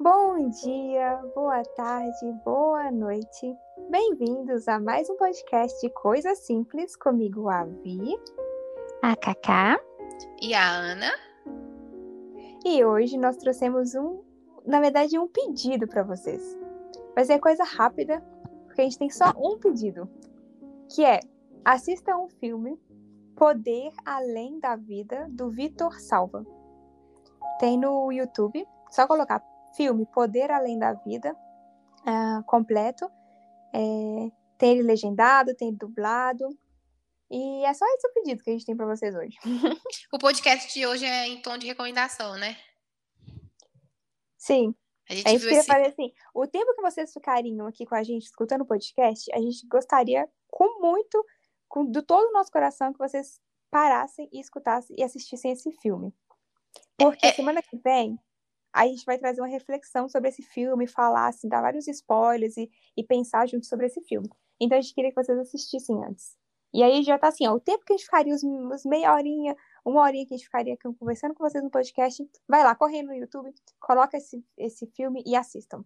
Bom dia, boa tarde, boa noite. Bem-vindos a mais um podcast de Coisas Simples comigo, a Vi. A Cacá. E a Ana. E hoje nós trouxemos um, na verdade, um pedido para vocês. Vai ser coisa rápida, porque a gente tem só um pedido, que é assista um filme Poder Além da Vida do Vitor Salva. Tem no YouTube, só colocar filme Poder Além da Vida uh, completo. É, tem ele legendado, tem dublado. E é só esse o pedido que a gente tem para vocês hoje. o podcast de hoje é em tom de recomendação, né? Sim. A gente, a gente queria esse... fazer assim: o tempo que vocês ficariam aqui com a gente escutando o podcast, a gente gostaria com muito, com, do todo o nosso coração, que vocês parassem e escutassem e assistissem esse filme. Porque é, é... semana que vem a gente vai trazer uma reflexão sobre esse filme, falar, assim, dar vários spoilers e, e pensar junto sobre esse filme. Então a gente queria que vocês assistissem antes. E aí já tá assim, ó, o tempo que a gente ficaria, os, meia horinha, uma horinha que a gente ficaria conversando com vocês no podcast, vai lá, correndo no YouTube, coloca esse, esse filme e assistam.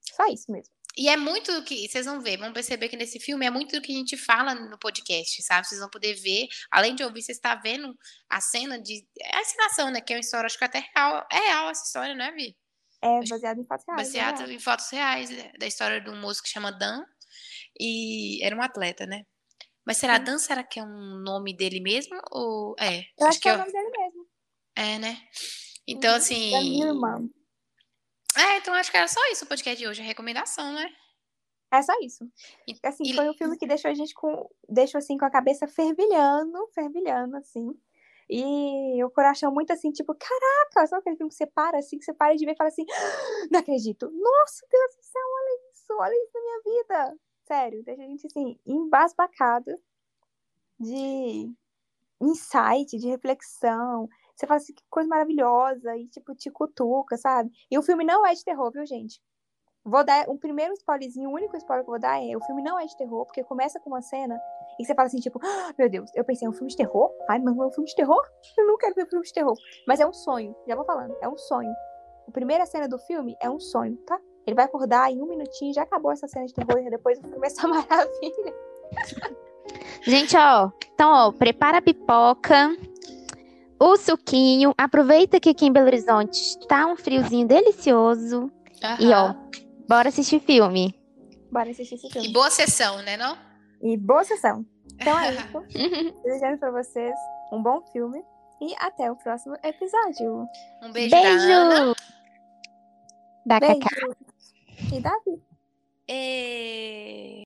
Só isso mesmo. E é muito do que vocês vão ver, vão perceber que nesse filme é muito do que a gente fala no podcast, sabe? Vocês vão poder ver, além de ouvir, você está vendo a cena de. É a encenação, né? Que é uma história, acho que até real. É real essa história, né, Vi? É, baseado em fatos reais. Baseado é. em fatos reais, é, da história de um moço que chama Dan. E era um atleta, né? Mas será Sim. Dan? Será que é um nome dele mesmo? Ou. É. Eu acho, acho que é o nome dele mesmo. É, né? Então, assim. Da minha irmã. É, então acho que era só isso o podcast de hoje, a recomendação, né? É só isso. E, assim, e... foi um filme que deixou a gente com. Deixou assim com a cabeça fervilhando, fervilhando, assim. E o coração muito assim, tipo, caraca, sabe aquele filme que você para assim, que você para de ver e fala assim, ah, não acredito. Nossa, Deus do céu, olha isso, olha isso na minha vida. Sério, deixa a gente assim, embasbacado de insight, de reflexão, você fala assim, que coisa maravilhosa, e tipo, te cutuca, sabe? E o filme não é de terror, viu, gente? Vou dar um primeiro spoilerzinho, o único spoiler que eu vou dar é: o filme não é de terror, porque começa com uma cena e você fala assim, tipo, ah, meu Deus, eu pensei, é um filme de terror? Ai, mas não é um filme de terror? Eu não quero ver um filme de terror. Mas é um sonho, já vou falando, é um sonho. A primeira cena do filme é um sonho, tá? Ele vai acordar em um minutinho, já acabou essa cena de terror, e depois filme é essa maravilha. Gente, ó, então, ó, prepara a pipoca, o suquinho. Aproveita que aqui em Belo Horizonte tá um friozinho delicioso. Aham. E ó, bora assistir filme. Bora assistir esse filme. E boa sessão, né, não? E boa sessão. Então é isso. Desejando pra vocês um bom filme. E até o próximo episódio. Um beijo, beijo. da Ana. Da beijo. Cacá. E Davi. E...